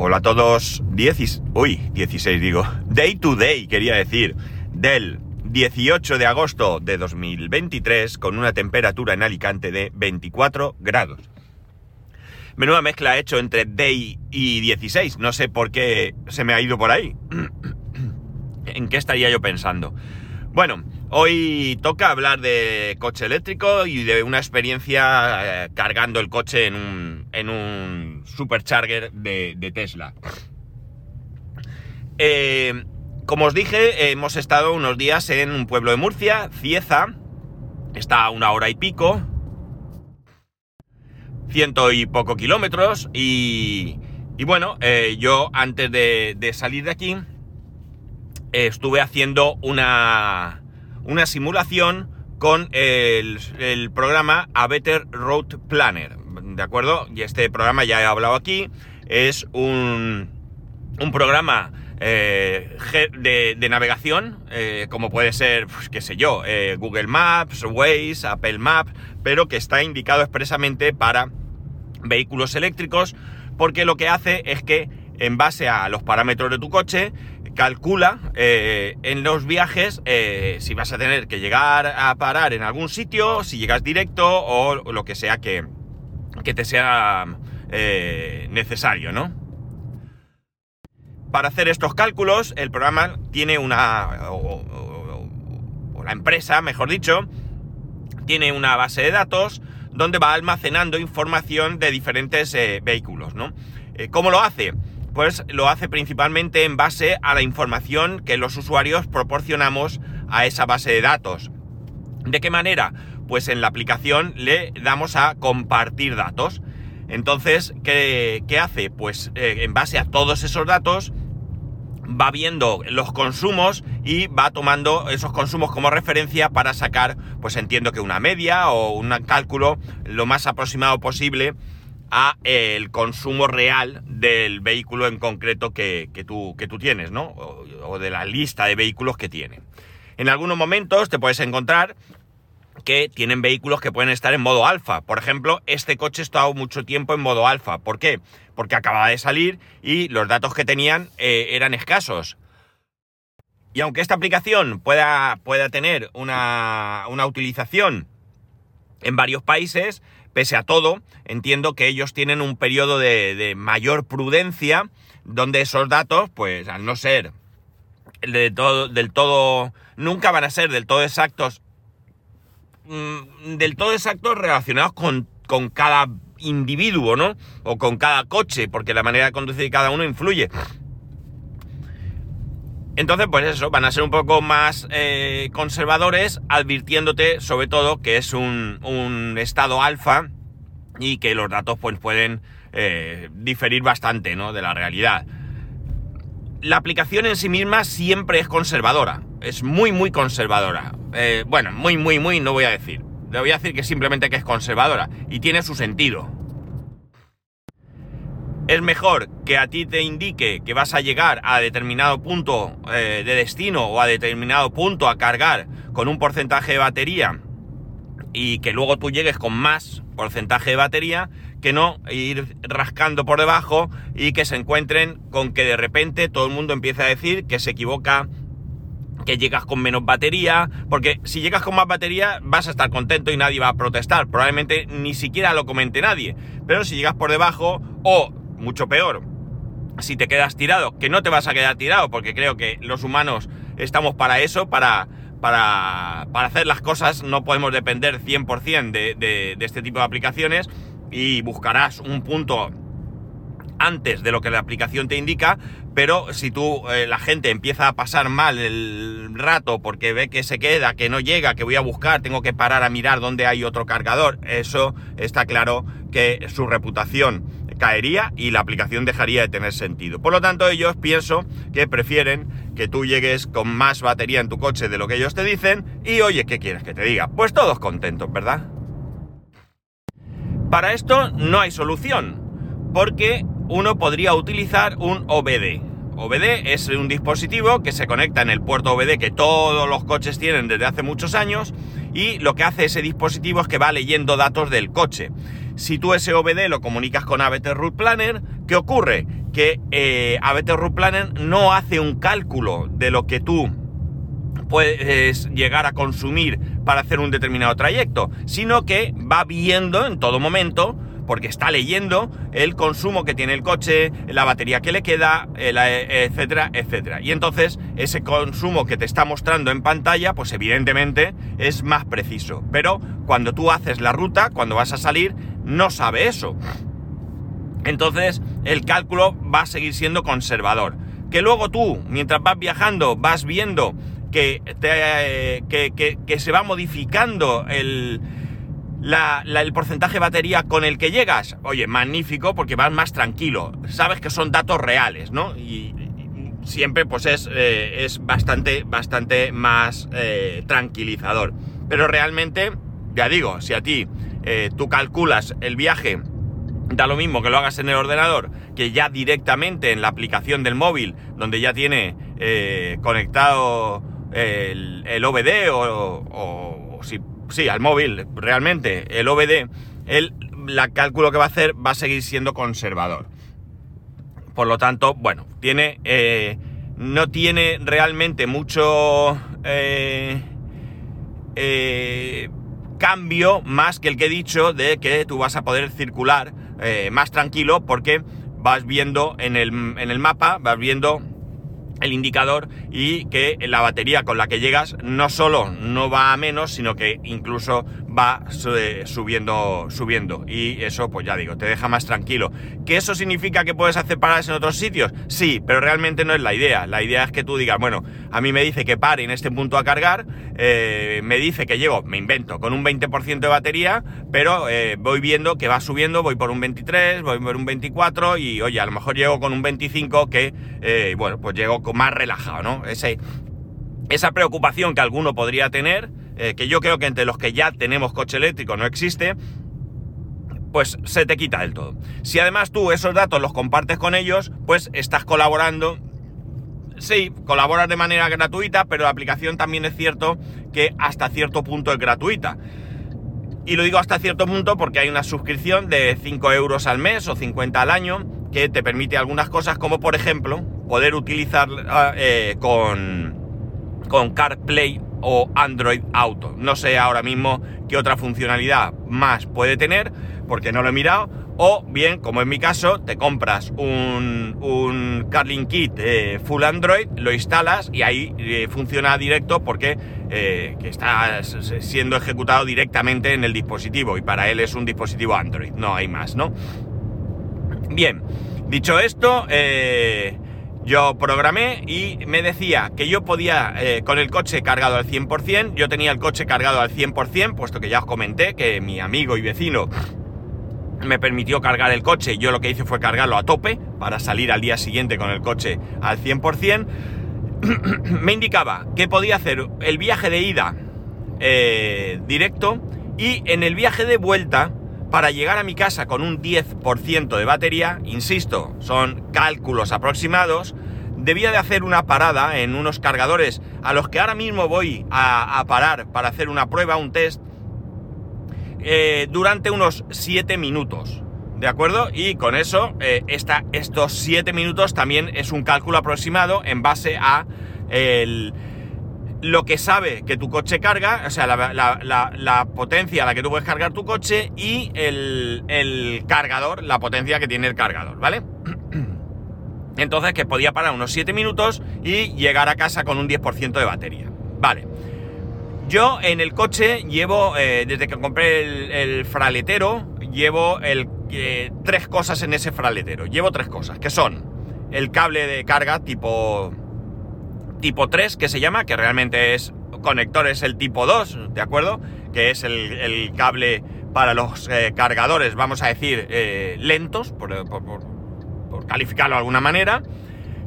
Hola a todos. 10, uy, 16 digo. Day to day, quería decir. Del 18 de agosto de 2023 con una temperatura en Alicante de 24 grados. Menuda mezcla he hecho entre day y 16. No sé por qué se me ha ido por ahí. ¿En qué estaría yo pensando? Bueno, hoy toca hablar de coche eléctrico y de una experiencia eh, cargando el coche en un, en un supercharger de, Tesla. Eh, como os dije, hemos estado unos días en un pueblo de Murcia, Cieza. Está a una hora y pico. Ciento y poco kilómetros. Y, y bueno, eh, yo antes de, de, salir de aquí eh, estuve haciendo una, una simulación con el, programa A Better Road Planner. ¿De acuerdo? Y este programa ya he hablado aquí. Es un, un programa eh, de, de, navegación, eh, como puede ser, pues, qué sé yo, eh, Google Maps, Waze, Apple Maps, pero que está indicado expresamente para vehículos eléctricos, porque lo que hace es que en base a los parámetros de tu coche, calcula en los viajes si vas a tener que llegar a parar en algún sitio, si llegas directo o lo que sea que, que te sea necesario, ¿no? Para hacer estos cálculos, el programa tiene una... o, la empresa, mejor dicho, tiene una base de datos donde va almacenando información de diferentes eh, vehículos, ¿no? Eh, ¿Cómo lo hace? Pues lo hace principalmente en base a la información que los usuarios proporcionamos a esa base de datos. ¿De qué manera? Pues en la aplicación le damos a compartir datos. Entonces, ¿qué, hace? Pues eh, en base a todos esos datos va viendo los consumos y va tomando esos consumos como referencia para sacar, pues entiendo que una media o un cálculo lo más aproximado posible a el consumo real del vehículo en concreto que, que, tú, que tú, tienes, ¿no? O, o de la lista de vehículos que tiene. En algunos momentos te puedes encontrar que tienen vehículos que pueden estar en modo alfa. Por ejemplo, este coche ha estado mucho tiempo en modo alfa. ¿Por qué? Porque acababa de salir y los datos que tenían eh, eran escasos. Y aunque esta aplicación pueda, pueda tener una, una utilización en varios países, pese a todo, entiendo que ellos tienen un periodo de, de mayor prudencia donde esos datos, pues al no ser de todo, del todo, nunca van a ser del todo exactos del todo exactos relacionados con, con, cada individuo, ¿no? O con cada coche, porque la manera de conducir de cada uno influye. Entonces, pues eso, van a ser un poco más eh, conservadores, advirtiéndote sobre todo que es un, un estado alfa y que los datos pues pueden eh, diferir bastante, ¿no? De la realidad. La aplicación en sí misma siempre es conservadora, es muy, muy conservadora. Eh, bueno, muy, muy, muy, no voy a decir. Le voy a decir que simplemente que es conservadora y tiene su sentido. Es mejor que a ti te indique que vas a llegar a determinado punto eh, de destino o a determinado punto a cargar con un porcentaje de batería y que luego tú llegues con más porcentaje de batería que no ir rascando por debajo y que se encuentren con que de repente todo el mundo empieza a decir que se equivoca que llegas con menos batería, porque si llegas con más batería vas a estar contento y nadie va a protestar, probablemente ni siquiera lo comente nadie, pero si llegas por debajo o, mucho peor, si te quedas tirado, que no te vas a quedar tirado, porque creo que los humanos estamos para eso, para, para, para hacer las cosas, no podemos depender 100% de, de, de este tipo de aplicaciones y buscarás un punto antes de lo que la aplicación te indica, pero si tú, eh, la gente empieza a pasar mal el rato porque ve que se queda, que no llega, que voy a buscar, tengo que parar a mirar dónde hay otro cargador, eso está claro que su reputación caería y la aplicación dejaría de tener sentido. Por lo tanto, ellos pienso que prefieren que tú llegues con más batería en tu coche de lo que ellos te dicen y oye, ¿qué quieres que te diga? Pues todos contentos, ¿verdad? Para esto no hay solución, porque uno podría utilizar un OBD. OBD es un dispositivo que se conecta en el puerto OBD que todos los coches tienen desde hace muchos años y lo que hace ese dispositivo es que va leyendo datos del coche. Si tú ese OBD lo comunicas con ABT Route Planner, ¿qué ocurre? Que eh, ABT Route Planner no hace un cálculo de lo que tú puedes llegar a consumir para hacer un determinado trayecto, sino que va viendo en todo momento, porque está leyendo el consumo que tiene el coche, la batería que le queda, etcétera, etcétera. Y entonces ese consumo que te está mostrando en pantalla, pues evidentemente es más preciso. Pero cuando tú haces la ruta, cuando vas a salir, no sabe eso. Entonces el cálculo va a seguir siendo conservador. Que luego tú, mientras vas viajando, vas viendo que, que, se va modificando el, el porcentaje de batería con el que llegas. Oye, magnífico porque vas más tranquilo. Sabes que son datos reales, ¿no? Y, siempre pues es, eh, es bastante, bastante más eh, tranquilizador. Pero realmente, ya digo, si a ti eh, tú calculas el viaje da lo mismo que lo hagas en el ordenador que ya directamente en la aplicación del móvil, donde ya tiene conectado el, el OBD o, si, sí, al móvil, realmente, el OBD, el la cálculo que va a hacer va a seguir siendo conservador. Por lo tanto, bueno, tiene. Eh, no tiene realmente mucho. Eh, eh, cambio más que el que he dicho de que tú vas a poder circular más tranquilo porque vas viendo en el, en el mapa, vas viendo el indicador y que la batería con la que llegas no solo no va a menos, sino que incluso va subiendo, subiendo. Y eso, pues ya digo, te deja más tranquilo. ¿Que eso significa que puedes hacer paradas en otros sitios? Sí, pero realmente no es la idea. La idea es que tú digas, bueno, a mí me dice que pare en este punto a cargar, eh, me dice que llego, me invento, con un 20% de batería, pero eh, voy viendo que va subiendo, voy por un 23, voy por un 24 y, oye, a lo mejor llego con un 25 que, eh, bueno, pues llego más relajado, ¿no? Ese, esa preocupación que alguno podría tener, eh, que yo creo que entre los que ya tenemos coche eléctrico no existe, pues se te quita del todo. Si además tú esos datos los compartes con ellos, pues estás colaborando. Sí, colaboras de manera gratuita, pero la aplicación también es cierto que hasta cierto punto es gratuita. Y lo digo hasta cierto punto porque hay una suscripción de 5 euros al mes o 50 al año que te permite algunas cosas como por ejemplo poder utilizar eh, con, con CarPlay o Android Auto. No sé ahora mismo qué otra funcionalidad más puede tener, porque no lo he mirado. O bien, como en mi caso, te compras un, un Carling Kit eh, full Android, lo instalas y ahí eh, funciona directo porque está siendo ejecutado directamente en el dispositivo y para él es un dispositivo Android, no hay más, ¿no? Bien, dicho esto, yo programé y me decía que yo podía, eh, con el coche cargado al 100%, yo tenía el coche cargado al 100%, puesto que ya os comenté que mi amigo y vecino me permitió cargar el coche yo lo que hice fue cargarlo a tope para salir al día siguiente con el coche al 100%. me indicaba que podía hacer el viaje de ida eh, directo y en el viaje de vuelta para llegar a mi casa con un 10% de batería, insisto, son cálculos aproximados, debía de hacer una parada en unos cargadores a los que ahora mismo voy a, parar para hacer una prueba, un test, eh, durante unos 7 minutos. ¿De acuerdo? Y con eso, eh, estos 7 minutos también es un cálculo aproximado en base a el, lo que sabe que tu coche carga, o sea, la, potencia a la que tú puedes cargar tu coche y el, cargador, la potencia que tiene el cargador, ¿vale? Entonces que podía parar unos 7 minutos y llegar a casa con un 10% de batería. Vale. Yo en el coche llevo, eh, desde que compré el, fraletero, llevo el, eh, tres cosas en ese fraletero. Llevo tres cosas, que son el cable de carga tipo tipo 3 que se llama, que realmente es conectores el tipo 2, ¿de acuerdo? Que es el, cable para los eh, cargadores, vamos a decir, eh, lentos, por, calificarlo de alguna manera.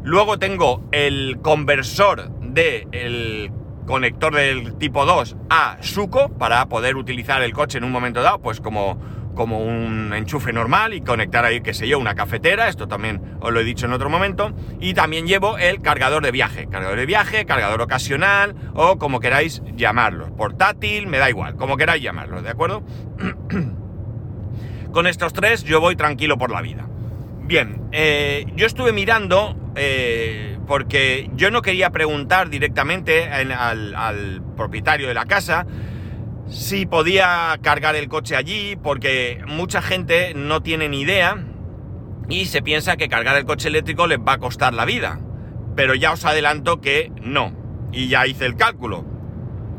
Luego tengo el conversor del conector del tipo 2 a Suco para poder utilizar el coche en un momento dado, pues como como un enchufe normal y conectar ahí, qué sé yo, una cafetera, esto también os lo he dicho en otro momento, y también llevo el cargador de viaje, cargador de viaje, cargador ocasional o como queráis llamarlo, portátil, me da igual, como queráis llamarlo, ¿de acuerdo? Con estos tres yo voy tranquilo por la vida. Bien, eh, yo estuve mirando eh, porque yo no quería preguntar directamente en- al, al propietario de la casa si podía cargar el coche allí, porque mucha gente no tiene ni idea y se piensa que cargar el coche eléctrico les va a costar la vida. Pero ya os adelanto que no. Y ya hice el cálculo.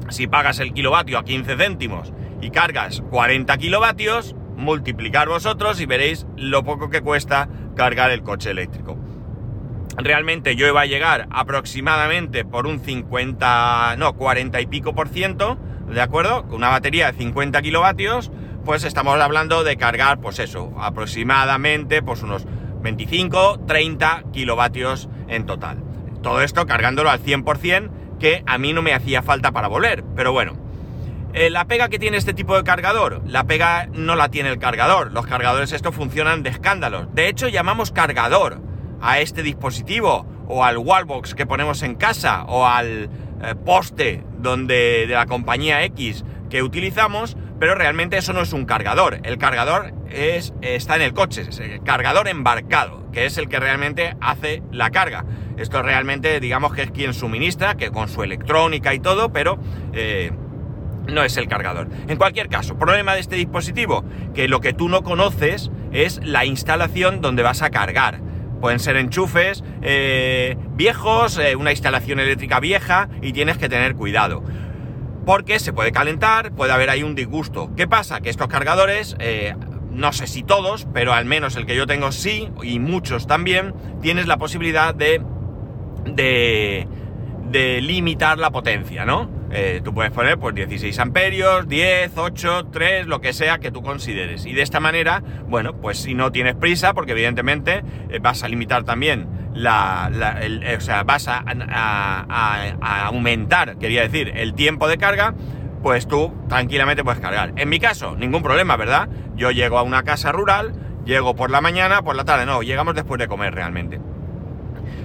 Si pagas el kilovatio a 15 céntimos y cargas 40 kilovatios, multiplicar vosotros y veréis lo poco que cuesta cargar el coche eléctrico. Realmente yo iba a llegar aproximadamente por un 50, no, 40 y pico por ciento, ¿de acuerdo? Con una batería de 50 kilovatios, pues estamos hablando de cargar, pues eso, aproximadamente pues unos 25, 30 kilovatios en total. Todo esto cargándolo al 100%, que a mí no me hacía falta para volver, pero bueno. Eh, la pega que tiene este tipo de cargador, la pega no la tiene el cargador. Los cargadores estos funcionan de escándalos. De hecho, llamamos cargador a este dispositivo o al wallbox que ponemos en casa o al eh, poste donde de la compañía X que utilizamos, pero realmente eso no es un cargador. El cargador es, está en el coche, es el cargador embarcado, que es el que realmente hace la carga. Esto realmente, digamos que es quien suministra, que con su electrónica y todo, pero eh, no es el cargador. En cualquier caso, problema de este dispositivo, que lo que tú no conoces es la instalación donde vas a cargar. Pueden ser enchufes eh, viejos, eh, una instalación eléctrica vieja y tienes que tener cuidado. Porque se puede calentar, puede haber ahí un disgusto. ¿Qué pasa? Que estos cargadores, eh, no sé si todos, pero al menos el que yo tengo sí, y muchos también, tienes la posibilidad de, de, de limitar la potencia, ¿no? Eh, tú puedes poner pues 16 amperios, 10, 8, 3, lo que sea que tú consideres. Y de esta manera, bueno, pues si no tienes prisa, porque evidentemente eh, vas a limitar también la, eh, o sea, vas a- a aumentar, quería decir, el tiempo de carga, pues tú tranquilamente puedes cargar. En mi caso, ningún problema, ¿verdad? Yo llego a una casa rural, llego por la mañana, por la tarde, no, llegamos después de comer realmente.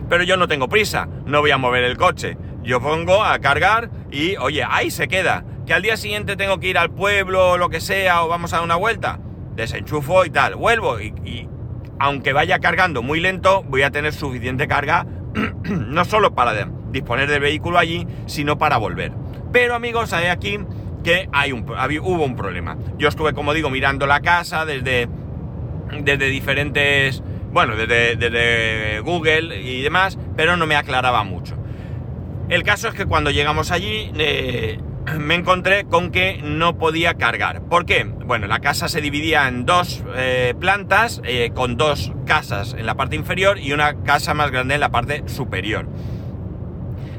Pero yo no tengo prisa, no voy a mover el coche. Yo pongo a cargar y, oye, ahí se queda. Que al día siguiente tengo que ir al pueblo o lo que sea, o vamos a dar una vuelta. Desenchufo y tal. Vuelvo y, aunque vaya cargando muy lento, voy a tener suficiente carga, no solo para disponer del vehículo allí, sino para volver. Pero amigos, hay aquí que hay hubo un problema. Yo estuve, como digo, mirando la casa desde desde diferentes, bueno, desde, desde Google y demás, pero no me aclaraba mucho. El caso es que cuando llegamos allí eh, me encontré con que no podía cargar. ¿Por qué? Bueno, la casa se dividía en dos eh, plantas, eh, con dos casas en la parte inferior y una casa más grande en la parte superior.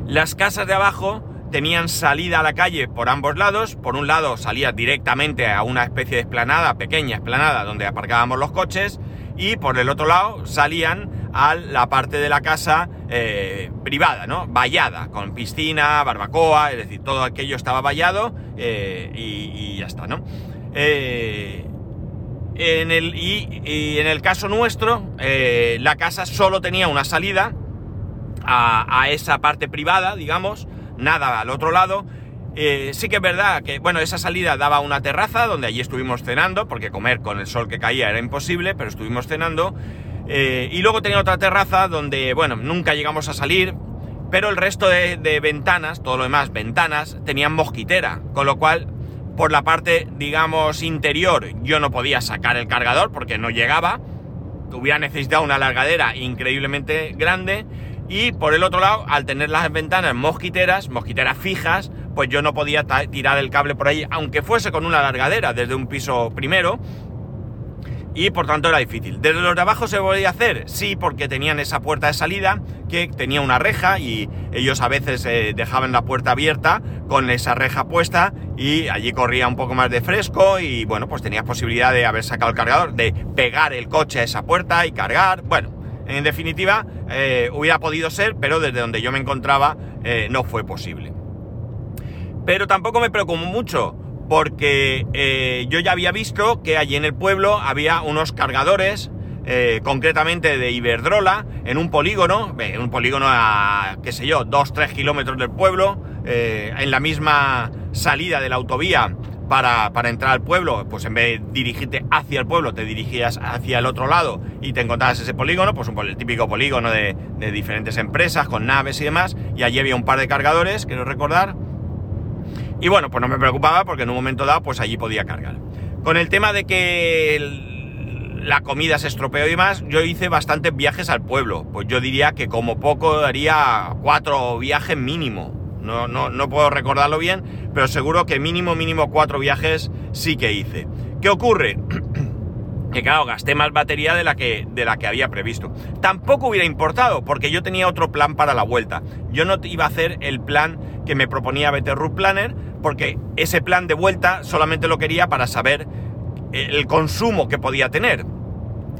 Las casas de abajo tenían salida a la calle por ambos lados. Por un lado salía directamente a una especie de esplanada, pequeña esplanada, donde aparcábamos los coches. Y por el otro lado salían a la parte de la casa eh, privada, ¿no? Vallada, con piscina, barbacoa, es decir, todo aquello estaba vallado eh, y, ya está, ¿no? Eh, en el, y, en el caso nuestro, la casa solo tenía una salida a, a esa parte privada, digamos, nada al otro lado. Sí que es verdad que, bueno, esa salida daba una terraza donde allí estuvimos cenando, porque comer con el sol que caía era imposible, pero estuvimos cenando. Eh, y luego tenía otra terraza donde, bueno, nunca llegamos a salir, pero el resto de, ventanas, todo lo demás, ventanas, tenían mosquitera, con lo cual, por la parte, digamos, interior, yo no podía sacar el cargador porque no llegaba, hubiera necesitado una largadera increíblemente grande y por el otro lado, al tener las ventanas mosquiteras, mosquiteras fijas, pues yo no podía tirar el cable por ahí, aunque fuese con una largadera desde un piso primero, y por tanto era difícil. ¿Desde los de abajo se podía hacer? Sí, porque tenían esa puerta de salida que tenía una reja y ellos a veces eh, dejaban la puerta abierta con esa reja puesta y allí corría un poco más de fresco y bueno, pues tenías posibilidad de haber sacado el cargador, de pegar el coche a esa puerta y cargar. Bueno, en definitiva, eh, hubiera podido ser, pero desde donde yo me encontraba eh, no fue posible. Pero tampoco me preocupó mucho, porque eh, yo ya había visto que allí en el pueblo había unos cargadores, eh, concretamente de Iberdrola, en un polígono, eh, en un polígono a, qué sé yo, 2-3 kilómetros del pueblo, en la misma salida de la autovía para, para, entrar al pueblo, pues en vez de dirigirte hacia el pueblo, te dirigías hacia el otro lado y te encontrabas ese polígono, pues un, el típico polígono de, de, diferentes empresas, con naves y demás, y allí había un par de cargadores, quiero recordar. Y bueno, pues no me preocupaba porque en un momento dado, pues allí podía cargar. Con el tema de que la comida se estropeó y demás, yo hice bastantes viajes al pueblo. Pues yo diría que como poco haría cuatro viajes mínimo. No, no, no puedo recordarlo bien, pero seguro que mínimo, mínimo cuatro viajes sí que hice. ¿Qué ocurre? que claro, gasté más batería de la, que, de la que había previsto. Tampoco hubiera importado, porque yo tenía otro plan para la vuelta. Yo no iba a hacer el plan que me proponía Better Route Planner, porque ese plan de vuelta solamente lo quería para saber el consumo que podía tener,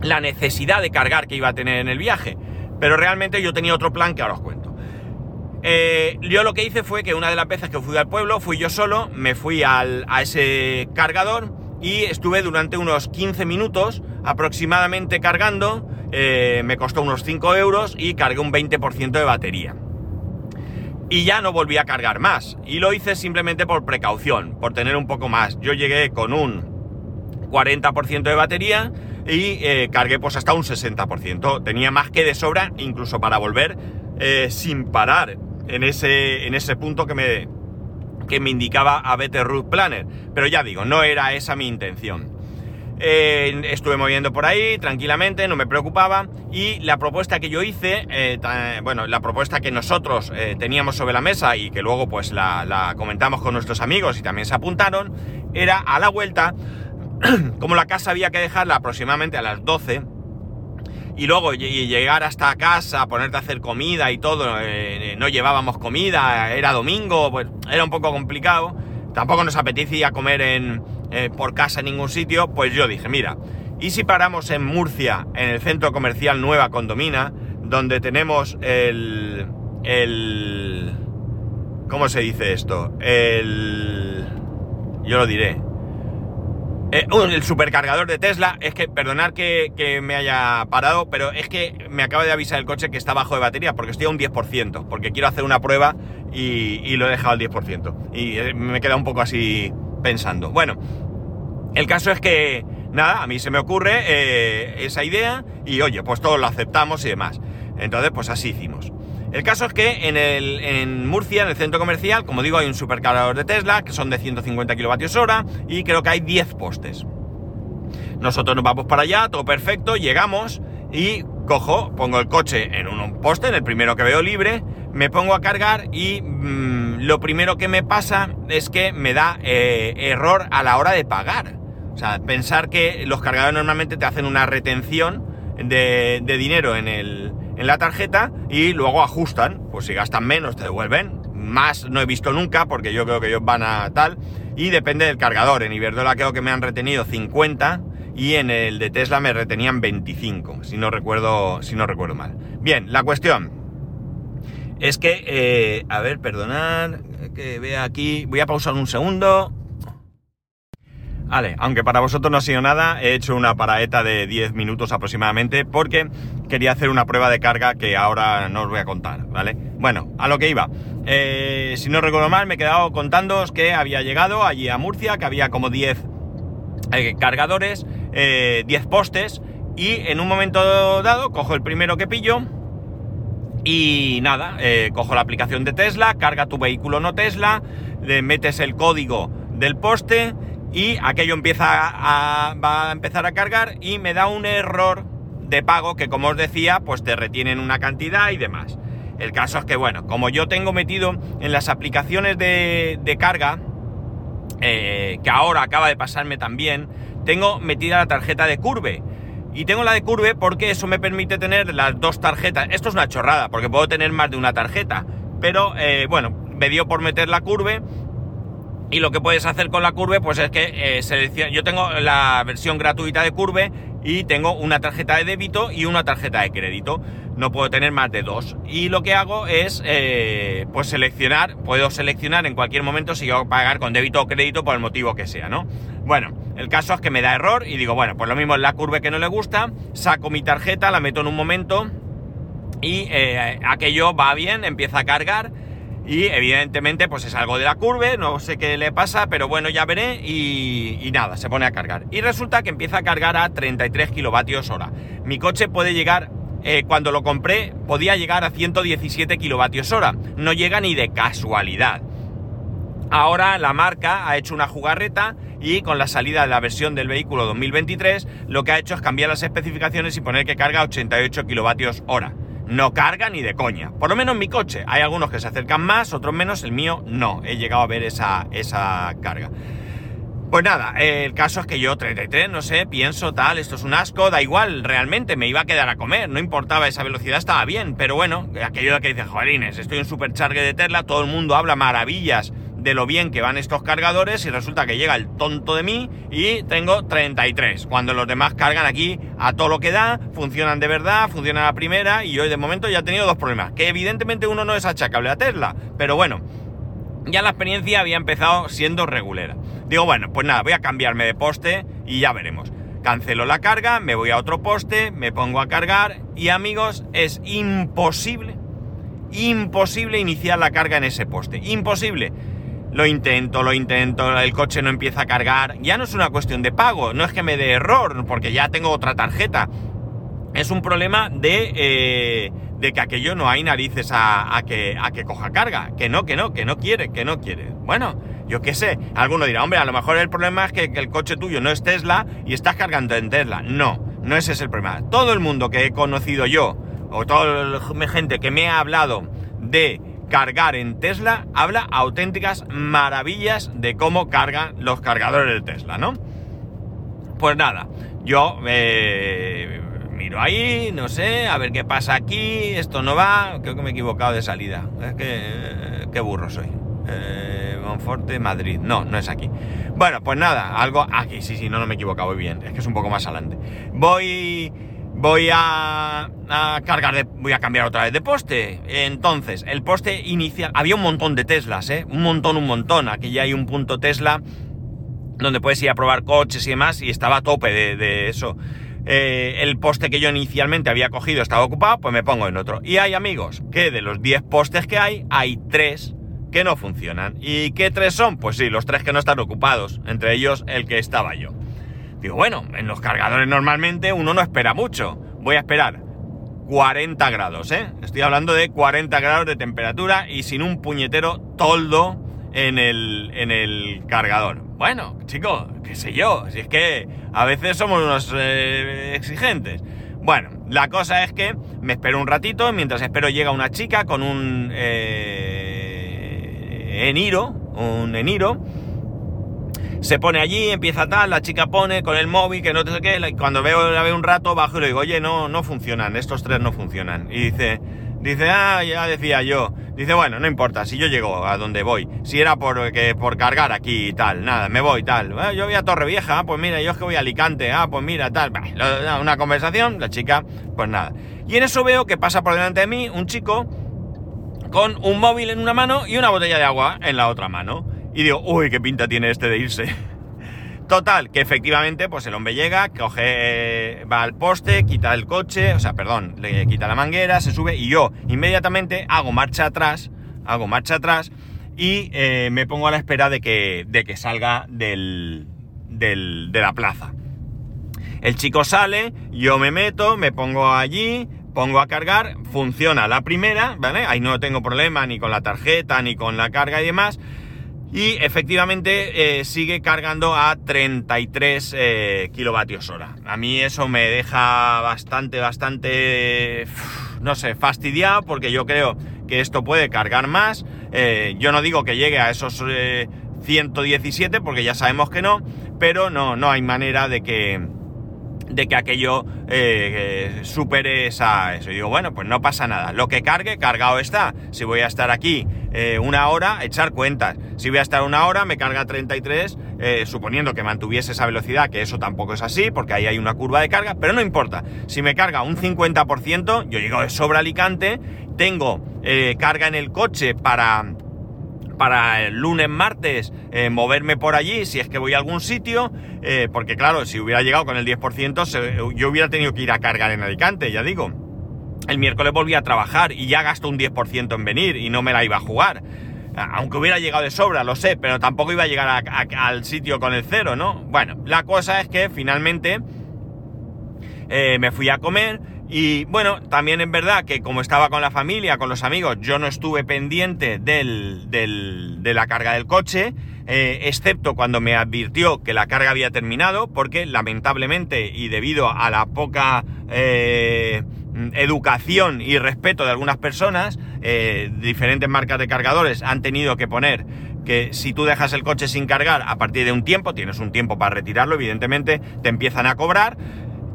la necesidad de cargar que iba a tener en el viaje. Pero realmente yo tenía otro plan que ahora os cuento. Eh, yo lo que hice fue que una de las veces que fui al pueblo, fui yo solo, me fui al, a ese cargador y estuve durante unos 15 minutos aproximadamente cargando, eh, me costó unos 5 euros y cargué un 20% de batería. Y ya no volví a cargar más. Y lo hice simplemente por precaución, por tener un poco más. Yo llegué con un 40% de batería y eh, cargué pues hasta un 60%. Tenía más que de sobra, incluso para volver eh, sin parar en ese, en ese punto que me, que me indicaba a Better Route Planner. Pero ya digo, no era esa mi intención. Eh, estuve moviendo por ahí tranquilamente, no me preocupaba. Y la propuesta que yo hice, eh, bueno, la propuesta que nosotros eh, teníamos sobre la mesa y que luego pues la, comentamos con nuestros amigos y también se apuntaron, era a la vuelta, como la casa había que dejarla aproximadamente a las 12, y luego llegar hasta casa, ponerte a hacer comida y todo, no llevábamos comida, era domingo, pues era un poco complicado, tampoco nos apetecía comer en, eh, por casa en ningún sitio, pues yo dije, mira, ¿y si paramos en Murcia, en el centro comercial Nueva Condomina, donde tenemos el... el ¿Cómo se dice esto? El... Yo lo diré. Eh, el supercargador de Tesla, es que, perdonar que, me haya parado, pero es que me acaba de avisar el coche que está bajo de batería, porque estoy a un 10%, porque quiero hacer una prueba y, lo he dejado al 10%. Y eh, me queda un poco así pensando. Bueno, el caso es que, nada, a mí se me ocurre eh, esa idea y oye, pues todos lo aceptamos y demás. Entonces, pues así hicimos. El caso es que en, el, en Murcia, en el centro comercial, como digo, hay un supercargador de Tesla que son de 150 kilovatios hora y creo que hay 10 postes. Nosotros nos vamos para allá, todo perfecto, llegamos y cojo, pongo el coche en un poste, en el primero que veo libre, me pongo a cargar y mmm, lo primero que me pasa es que me da eh, error a la hora de pagar. O sea, pensar que los cargadores normalmente te hacen una retención de, de dinero en el, en la tarjeta y luego ajustan. Pues si gastan menos te devuelven. Más no he visto nunca porque yo creo que ellos van a tal. Y depende del cargador. En Iberdrola creo que me han retenido 50 y en el de Tesla me retenían 25, si no recuerdo, si no recuerdo mal. Bien, la cuestión es que, eh, a ver, perdonad, que vea aquí, voy a pausar un segundo. Vale, aunque para vosotros no ha sido nada, he hecho una paraeta de 10 minutos aproximadamente porque quería hacer una prueba de carga que ahora no os voy a contar, ¿vale? Bueno, a lo que iba. Eh, si no recuerdo mal, me he quedado contándoos que había llegado allí a Murcia, que había como 10 eh, cargadores, 10 eh, postes, y en un momento dado cojo el primero que pillo y nada, cojo la aplicación de Tesla, carga tu vehículo no Tesla, le metes el código del poste y aquello empieza a, va a empezar a cargar y me da un error de pago que como os decía pues te retienen una cantidad y demás. El caso es que bueno, como yo tengo metido en las aplicaciones de, carga, eh, que ahora acaba de pasarme también, tengo metida la tarjeta de Curve. Y tengo la de Curve porque eso me permite tener las dos tarjetas. Esto es una chorrada, porque puedo tener más de una tarjeta. Pero eh, bueno, me dio por meter la Curve y lo que puedes hacer con la Curve, pues es que eh, Yo tengo la versión gratuita de Curve y tengo una tarjeta de débito y una tarjeta de crédito. No puedo tener más de dos. Y lo que hago es, eh, pues seleccionar, puedo seleccionar en cualquier momento si yo pagar con débito o crédito por el motivo que sea, ¿no? Bueno, el caso es que me da error y digo, bueno, pues lo mismo es la curva que no le gusta, saco mi tarjeta, la meto en un momento y eh, aquello va bien, empieza a cargar y evidentemente pues es algo de la curva, no sé qué le pasa, pero bueno, ya veré y, nada, se pone a cargar. Y resulta que empieza a cargar a 33 kilovatios hora. Mi coche puede llegar, eh, cuando lo compré, podía llegar a 117 kilovatios hora. No llega ni de casualidad. Ahora la marca ha hecho una jugarreta y con la salida de la versión del vehículo 2023 lo que ha hecho es cambiar las especificaciones y poner que carga 88 kilovatios hora. No carga ni de coña. Por lo menos en mi coche. Hay algunos que se acercan más, otros menos. El mío no. He llegado a ver esa, esa carga. Pues nada, el caso es que yo 33, no sé, pienso tal, esto es un asco, da igual, realmente me iba a quedar a comer, no importaba esa velocidad, estaba bien, pero bueno, aquello de que dice, joderines, estoy en supercharge de Tesla, todo el mundo habla maravillas de lo bien que van estos cargadores y resulta que llega el tonto de mí y tengo 33, cuando los demás cargan aquí a todo lo que da, funcionan de verdad, funcionan a la primera y hoy de momento ya he tenido dos problemas, que evidentemente uno no es achacable a Tesla, pero bueno, ya la experiencia había empezado siendo regulera. Digo, bueno, pues nada, voy a cambiarme de poste y ya veremos. Cancelo la carga, me voy a otro poste, me pongo a cargar y amigos, es imposible, imposible iniciar la carga en ese poste. Imposible. Lo intento, lo intento, el coche no empieza a cargar. Ya no es una cuestión de pago, no es que me dé error, porque ya tengo otra tarjeta. Es un problema de, eh, de que aquello no hay narices a, a, que, a que coja carga. Que no, que no, que no quiere, que no quiere. Bueno, yo qué sé. Alguno dirá, hombre, a lo mejor el problema es que, que el coche tuyo no es Tesla y estás cargando en Tesla. No, no ese es el problema. Todo el mundo que he conocido yo, o toda la gente que me ha hablado de cargar en Tesla, habla auténticas maravillas de cómo cargan los cargadores de Tesla, ¿no? Pues nada, yo eh, miro ahí, no sé, a ver qué pasa aquí, esto no va, creo que me he equivocado de salida, es que, eh, qué burro soy. Eh, Monforte, Madrid, no, no es aquí. Bueno, pues nada, algo aquí, sí, sí, no, no me he equivocado, voy bien, es que es un poco más adelante. Voy voy a, cargar de, voy a cambiar otra vez de poste. Entonces, el poste inicial, había un montón de Teslas, ¿eh? Un montón, un montón. Aquí ya hay un punto Tesla donde puedes ir a probar coches y demás y estaba a tope de, eso. Eh, el poste que yo inicialmente había cogido estaba ocupado, pues me pongo en otro. Y hay amigos que de los 10 postes que hay, hay 3 que no funcionan. ¿Y qué tres son? Pues sí, los tres que no están ocupados, entre ellos el que estaba yo. Digo, bueno, en los cargadores normalmente uno no espera mucho. Voy a esperar 40 grados, ¿eh? Estoy hablando de 40 grados de temperatura y sin un puñetero toldo en el, en el cargador. Bueno, chicos, qué sé yo, si es que a veces somos unos eh, exigentes. Bueno, la cosa es que me espero un ratito, mientras espero llega una chica con un eh, Eniro, un Eniro, se pone allí, empieza tal, la chica pone con el móvil, que no sé qué, cuando veo, la veo un rato, bajo y le digo, oye, no, no funcionan, estos tres no funcionan. Y dice, dice, ah, ya decía yo. Dice, bueno, no importa, si yo llego a donde voy, si era por, que, por cargar aquí y tal, nada, me voy tal. Ah, yo voy a Torre Vieja, ah, pues mira, yo es que voy a Alicante, ah, pues mira, tal. Una conversación, la chica, pues nada. Y en eso veo que pasa por delante de mí un chico con un móvil en una mano y una botella de agua en la otra mano. Y digo, uy, qué pinta tiene este de irse. Total, que efectivamente, pues el hombre llega, coge, va al poste, quita el coche, o sea, perdón, le quita la manguera, se sube y yo inmediatamente hago marcha atrás, hago marcha atrás y eh, me pongo a la espera de que, de que salga del, del, de la plaza. El chico sale, yo me meto, me pongo allí, pongo a cargar, funciona la primera, ¿vale? Ahí no tengo problema ni con la tarjeta, ni con la carga y demás. Y efectivamente eh, sigue cargando a 33 eh, kilovatios hora. A mí eso me deja bastante, bastante, no sé, fastidiado porque yo creo que esto puede cargar más. Eh, yo no digo que llegue a esos 117 porque ya sabemos que no, pero no, no hay manera de que, de que aquello eh, supere esa, eso. Y digo, bueno, pues no pasa nada. Lo que cargue, cargado está. Si voy a estar aquí eh, una hora, echar cuentas. Si voy a estar una hora, me carga 33, eh, suponiendo que mantuviese esa velocidad, que eso tampoco es así, porque ahí hay una curva de carga, pero no importa. Si me carga un 50%, yo llego de sobra Alicante, tengo eh, carga en el coche para para el lunes, martes, eh, moverme por allí si es que voy a algún sitio, eh, porque claro, si hubiera llegado con el 10%, se, yo hubiera tenido que ir a cargar en Alicante, ya digo. el miércoles volví a trabajar y ya gasto un 10% en venir y no me la iba a jugar. Aunque hubiera llegado de sobra, lo sé, pero tampoco iba a llegar al sitio con el cero, ¿no? Bueno, la cosa es que finalmente eh, me fui a comer y bueno, también es verdad que como estaba con la familia, con los amigos, yo no estuve pendiente del, de la carga del coche, eh, excepto cuando me advirtió que la carga había terminado, porque lamentablemente y debido a la poca... Eh, educación y respeto de algunas personas, eh, diferentes marcas de cargadores han tenido que poner que si tú dejas el coche sin cargar a partir de un tiempo, tienes un tiempo para retirarlo, evidentemente te empiezan a cobrar.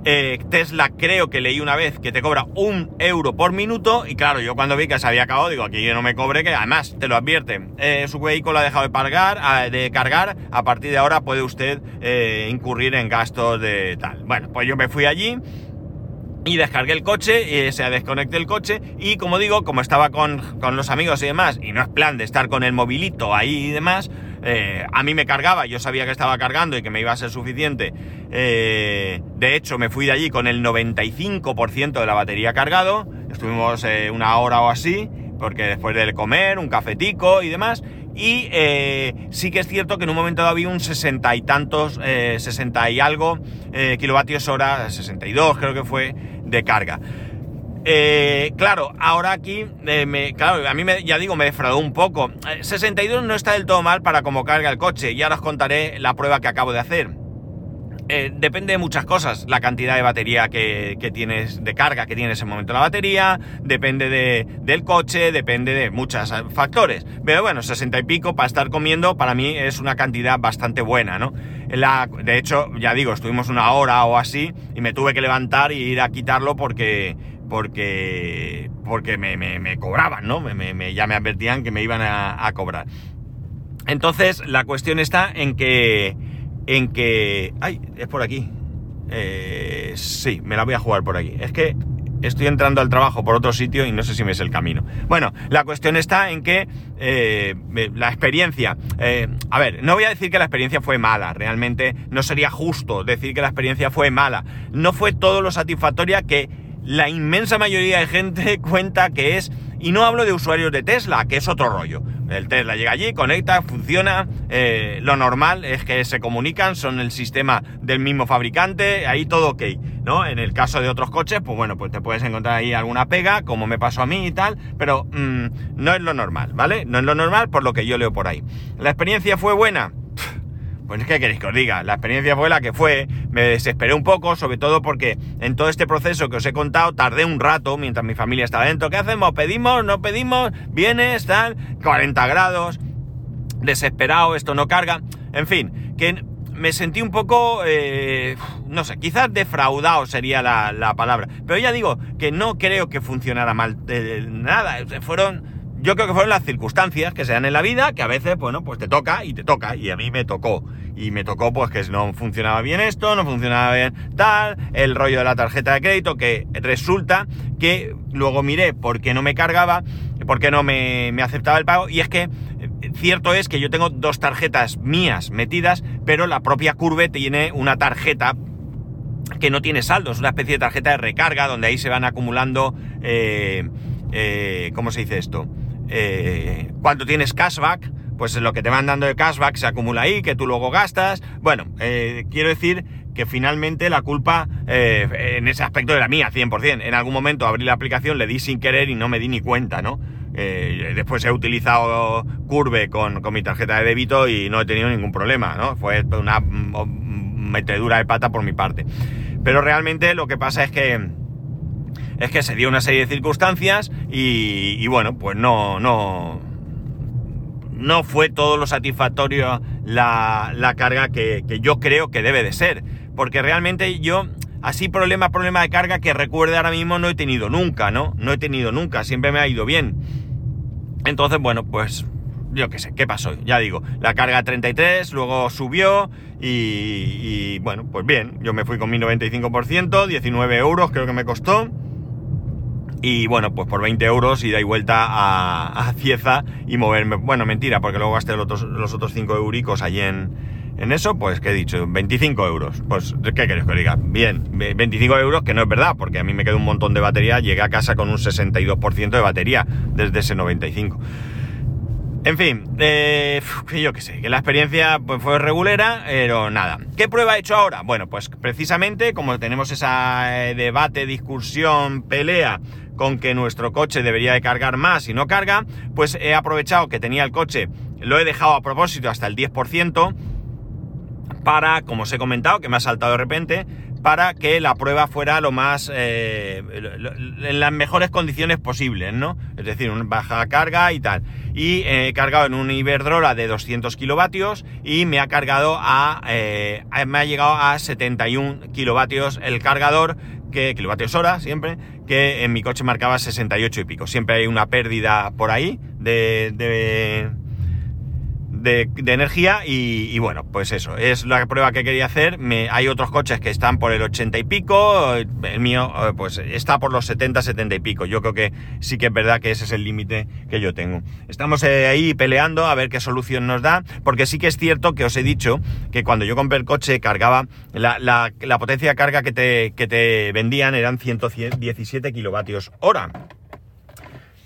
Eh, Tesla creo que leí una vez que te cobra un euro por minuto y claro, yo cuando vi que se había acabado digo aquí yo no me cobre que además te lo advierte, eh, su vehículo ha dejado de, pagar, de cargar, a partir de ahora puede usted incurrir en gastos de tal. Bueno, pues yo me fui allí, y descargué el coche, y se desconecté el coche y como digo, como estaba con, los amigos y demás, y no es plan de estar con el movilito ahí y demás, eh, a mí me cargaba, yo sabía que estaba cargando y que me iba a ser suficiente. Eh, de hecho, me fui de allí con el 95% de la batería cargado, estuvimos eh, una hora o así, porque después de comer, un cafetico y demás, y sí que es cierto que en un momento había un sesenta y tantos, sesenta y algo kilovatios hora, 62 creo que fue, de carga. Claro, ahora aquí, me, claro, a mí me, ya digo, me defraudó un poco. 62 no está del todo mal para cómo carga el coche, y ahora os contaré la prueba que acabo de hacer. Eh, depende de muchas cosas, la cantidad de batería que, tienes, de carga que tiene en ese momento la batería, depende de, del coche, depende de muchos eh, factores. Pero bueno, 60 y pico para estar comiendo para mí es una cantidad bastante buena, ¿no? De hecho, ya digo, estuvimos una hora o así y me tuve que levantar y ir a quitarlo porque porque porque me, cobraban, ¿no? Me, ya me advertían que me iban a cobrar. Entonces, la cuestión está en que en que... ¡Ay! Es por aquí. Eh, sí, me la voy a jugar por aquí. Es que estoy entrando al trabajo por otro sitio y no sé si me es el camino. Bueno, la cuestión está en que eh, la experiencia... Eh, a ver, no voy a decir que la experiencia fue mala, realmente no sería justo decir que la experiencia fue mala. No fue todo lo satisfactoria que la inmensa mayoría de gente cuenta que es y no hablo de usuarios de Tesla, que es otro rollo. El Tesla llega allí, conecta, funciona. Eh, lo normal es que se comunican, son el sistema del mismo fabricante, ahí todo ok, ¿no? En el caso de otros coches, pues bueno, pues te puedes encontrar ahí alguna pega, como me pasó a mí y tal, pero mm, no es lo normal, ¿vale? No es lo normal por lo que yo leo por ahí. ¿La experiencia fue buena? Pues ¿qué queréis que os diga? La experiencia fue la que fue, me desesperé un poco, sobre todo porque en todo este proceso que os he contado tardé un rato mientras mi familia estaba dentro. ¿Qué hacemos? ¿Pedimos? ¿No pedimos? ¿Vienes? Tal, 40 grados, desesperado, esto no carga. En fin, que me sentí un poco, eh, no sé, quizás defraudado sería la, palabra. Pero ya digo que no creo que funcionara mal eh, nada. Fueron yo creo que fueron las circunstancias que se dan en la vida, que a veces, bueno, pues te toca y te toca, y a mí me tocó. Y me tocó, pues, que no funcionaba bien esto, no funcionaba bien tal, el rollo de la tarjeta de crédito, que resulta que luego miré por qué no me cargaba, por qué no me, me aceptaba el pago, y es que eh, cierto es que yo tengo dos tarjetas mías metidas, pero la propia Curve tiene una tarjeta que no tiene saldo, es una especie de tarjeta de recarga donde ahí se van acumulando, eh, eh, ¿cómo se dice esto? Eh, cuando tienes cashback, pues lo que te van dando de cashback se acumula ahí, que tú luego gastas. Bueno, eh, quiero decir que finalmente la culpa eh, en ese aspecto era mía, 100%. En algún momento abrí la aplicación, le di sin querer y no me di ni cuenta, ¿no? después he utilizado Curve con, con, mi tarjeta de débito y no he tenido ningún problema, ¿no? Fue una metedura de pata por mi parte. Pero realmente lo que pasa es que es que se dio una serie de circunstancias y, bueno, pues no, no, no fue todo lo satisfactorio la, carga que, yo creo que debe de ser. Porque realmente yo, así problema, problema de carga que recuerde ahora mismo no he tenido nunca, ¿no? No he tenido nunca, siempre me ha ido bien. Entonces, bueno, pues yo qué sé, ¿qué pasó? Ya digo, la carga 33, luego subió y, y bueno, pues bien, yo me fui con mi 95%, 19 euros creo que me costó. Y bueno, pues por 20 euros ida y vuelta a, Cieza y moverme. Bueno, mentira, porque luego gasté los otros, los otros 5 euricos allí en, En eso, pues, ¿qué he dicho? 25 euros. Pues, ¿qué queréis que diga? Bien, 25 euros, que no es verdad, porque a mí me quedó un montón de batería, llegué a casa con un 62% de batería desde ese 95. En fin, eh, yo qué sé, que la experiencia pues, fue regulera, pero nada. ¿Qué prueba he hecho ahora? Bueno, pues precisamente como tenemos esa eh, debate, discusión, pelea con que nuestro coche debería de cargar más y no carga, pues he aprovechado que tenía el coche, lo he dejado a propósito hasta el 10% para, como os he comentado, que me ha saltado de repente, para que la prueba fuera lo más eh, en las mejores condiciones posibles, ¿no? Es decir, una baja carga y tal. Y he cargado en un Iberdrola de 200 kilovatios y me ha cargado a eh, me ha llegado a 71 kilovatios el cargador que kilovatios hora siempre que en mi coche marcaba 68 y pico. Siempre hay una pérdida por ahí de de, energía y, bueno, pues eso, es la prueba que quería hacer. Hay otros coches que están por el 80 y pico, el mío eh, pues está por los 70, 70 y pico. Yo creo que sí que es verdad que ese es el límite que yo tengo. Estamos eh, ahí peleando a ver qué solución nos da, porque sí que es cierto que os he dicho que cuando yo compré el coche cargaba, la, la, la potencia de carga que te, que te vendían eran 117 kilovatios hora.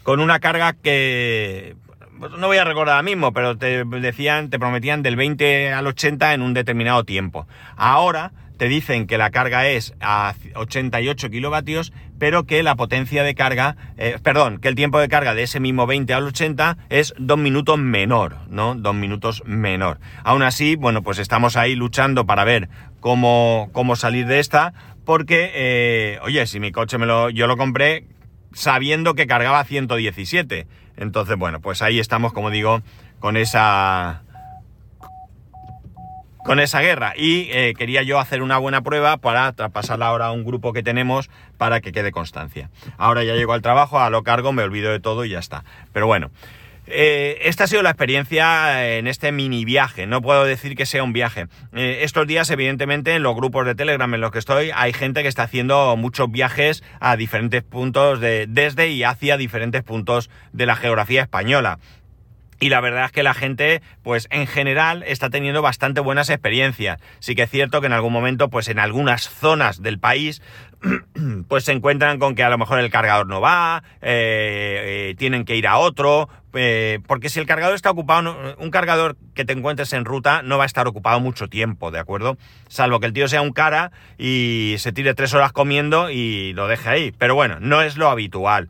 Con una carga que no voy a recordar ahora mismo, pero te decían, te prometían del 20 al 80 en un determinado tiempo. Ahora te dicen que la carga es a 88 kilovatios, pero que la potencia de carga, eh, perdón, que el tiempo de carga de ese mismo 20 al 80 es dos minutos menor, ¿no? Dos minutos menor. Aún así, bueno, pues estamos ahí luchando para ver cómo, cómo salir de esta, porque, eh, oye, si mi coche me lo, yo lo compré sabiendo que cargaba 117 entonces, bueno, pues ahí estamos, como digo, con esa con esa guerra y eh, quería yo hacer una buena prueba para traspasarla ahora a un grupo que tenemos para que quede constancia. Ahora ya llego al trabajo, a lo cargo, me olvido de todo y ya está. Pero bueno, eh, esta ha sido la experiencia en este mini viaje. No puedo decir que sea un viaje. Eh, estos días, evidentemente, en los grupos de Telegram en los que estoy, hay gente que está haciendo muchos viajes a diferentes puntos de, desde y hacia diferentes puntos de la geografía española. Y la verdad es que la gente, pues en general, está teniendo bastante buenas experiencias. Sí que es cierto que en algún momento, pues en algunas zonas del país, pues se encuentran con que a lo mejor el cargador no va, eh, eh, tienen que ir a otro, eh, porque si el cargador está ocupado, un cargador que te encuentres en ruta no va a estar ocupado mucho tiempo, ¿de acuerdo? Salvo que el tío sea un cara y se tire tres horas comiendo y lo deje ahí. Pero bueno, no es lo habitual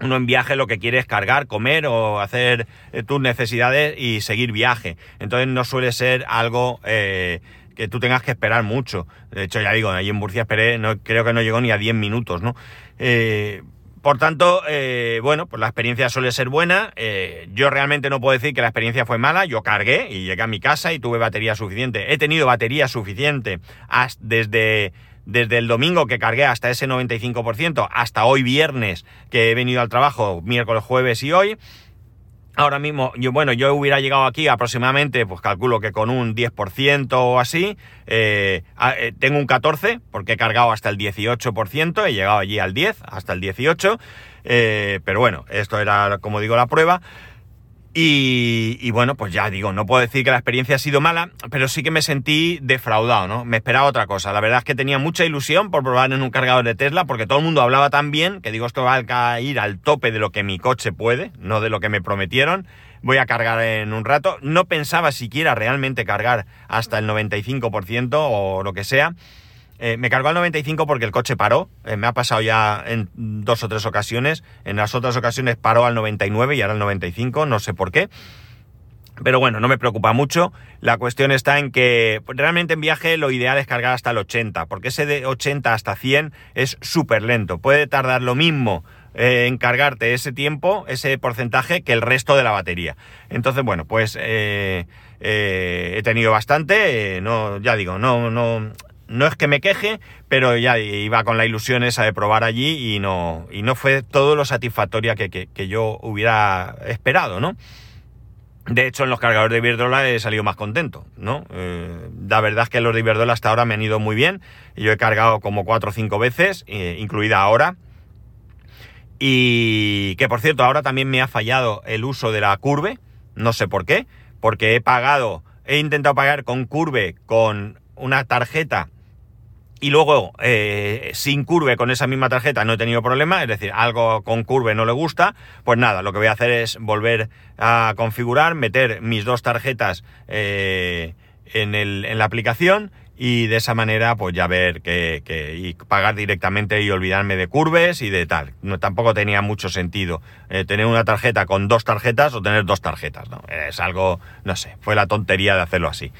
uno en viaje lo que quiere es cargar, comer o hacer eh, tus necesidades y seguir viaje. Entonces no suele ser algo eh, que tú tengas que esperar mucho. De hecho, ya digo, ahí en Murcia esperé, no, creo que no llegó ni a 10 minutos, ¿no? Eh, por tanto, bueno, pues la experiencia suele ser buena. yo realmente no puedo decir que la experiencia fue mala. Yo cargué y llegué a mi casa y tuve batería suficiente. He tenido batería suficiente desde desde el domingo que cargué hasta ese 95%, hasta hoy viernes que he venido al trabajo, miércoles, jueves y hoy. Ahora mismo, yo, bueno, yo hubiera llegado aquí aproximadamente, pues calculo que con un 10% o así. Eh, eh, tengo un 14, porque he cargado hasta el 18%, he llegado allí al 10, hasta el 18. Eh, pero bueno, esto era, como digo, la prueba. Y, bueno, pues ya digo, no puedo decir que la experiencia ha sido mala, pero sí que me sentí defraudado, ¿no? Me esperaba otra cosa. La verdad es que tenía mucha ilusión por probar en un cargador de Tesla, porque todo el mundo hablaba tan bien que digo, esto va a ir al tope de lo que mi coche puede, no de lo que me prometieron. Voy a cargar en un rato. No pensaba siquiera realmente cargar hasta el 95% o lo que sea. Eh, me cargó al 95 porque el coche paró. Eh, me ha pasado ya en dos o tres ocasiones. En las otras ocasiones paró al 99 y ahora al 95, no sé por qué. Pero bueno, no me preocupa mucho. La cuestión está en que realmente en viaje lo ideal es cargar hasta el 80, porque ese de 80 hasta 100 es súper lento. Puede tardar lo mismo eh, en cargarte ese tiempo, ese porcentaje, que el resto de la batería. Entonces, bueno, pues he tenido bastante. no, ya digo, no, no, no es que me queje, pero ya iba con la ilusión esa de probar allí y no, y no fue todo lo satisfactoria que, yo hubiera esperado, ¿no? De hecho, en los cargadores de Iberdrola he salido más contento, ¿no? Eh, la verdad es que los de Iberdrola hasta ahora me han ido muy bien. Yo he cargado como cuatro o cinco veces, eh, incluida ahora. Y que por cierto, ahora también me ha fallado el uso de la curve, no sé por qué, porque he pagado he intentado pagar con Curve con una tarjeta y luego eh, sin curve con esa misma tarjeta no he tenido problema, es decir, algo con curve no le gusta, pues nada, lo que voy a hacer es volver a configurar, meter mis dos tarjetas eh, en, el, en, la aplicación y de esa manera pues ya ver que, que, y pagar directamente y olvidarme de curves y de tal. No, tampoco tenía mucho sentido eh, tener una tarjeta con dos tarjetas o tener dos tarjetas, ¿no? Es algo, no sé, fue la tontería de hacerlo así.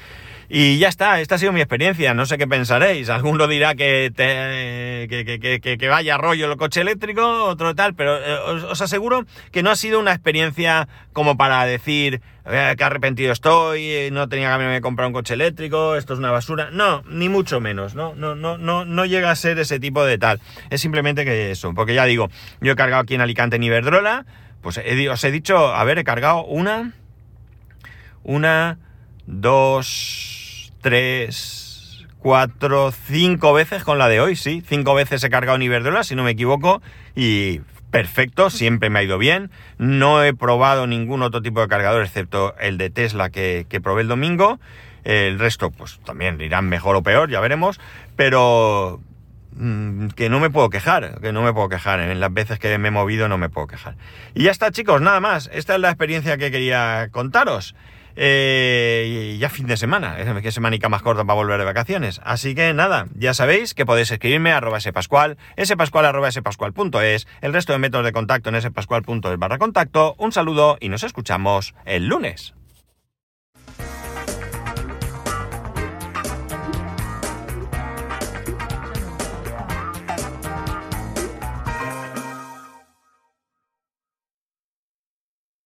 Y ya está, esta ha sido mi experiencia, no sé qué pensaréis. Alguno dirá que, te, que, que, vaya rollo el coche eléctrico, otro tal, pero eh, os, aseguro que no ha sido una experiencia como para decir eh, que arrepentido estoy, no tenía que haberme comprado un coche eléctrico, esto es una basura. No, ni mucho menos, ¿no? No, no, no, no llega a ser ese tipo de tal. Es simplemente que eso, porque ya digo, yo he cargado aquí en Alicante en Iberdrola, pues os he dicho, a ver, he cargado una, una, dos, tres, cuatro, cinco veces con la de hoy, sí. Cinco veces he cargado en Iberdrola, si no me equivoco, y perfecto, siempre me ha ido bien. No he probado ningún otro tipo de cargador excepto el de Tesla que, que probé el domingo. El resto, pues también irán mejor o peor, ya veremos. Pero mmm, que no me puedo quejar, que no me puedo quejar. En las veces que me he movido no me puedo quejar. Y ya está, chicos, nada más. Esta es la experiencia que quería contaros. Eh, ya fin de semana, es que semanica más corta para volver de vacaciones. Así que nada, ya sabéis que podéis escribirme a arroba spascual, spascual el resto de métodos de contacto en spascual.es barra contacto. Un saludo y nos escuchamos el lunes.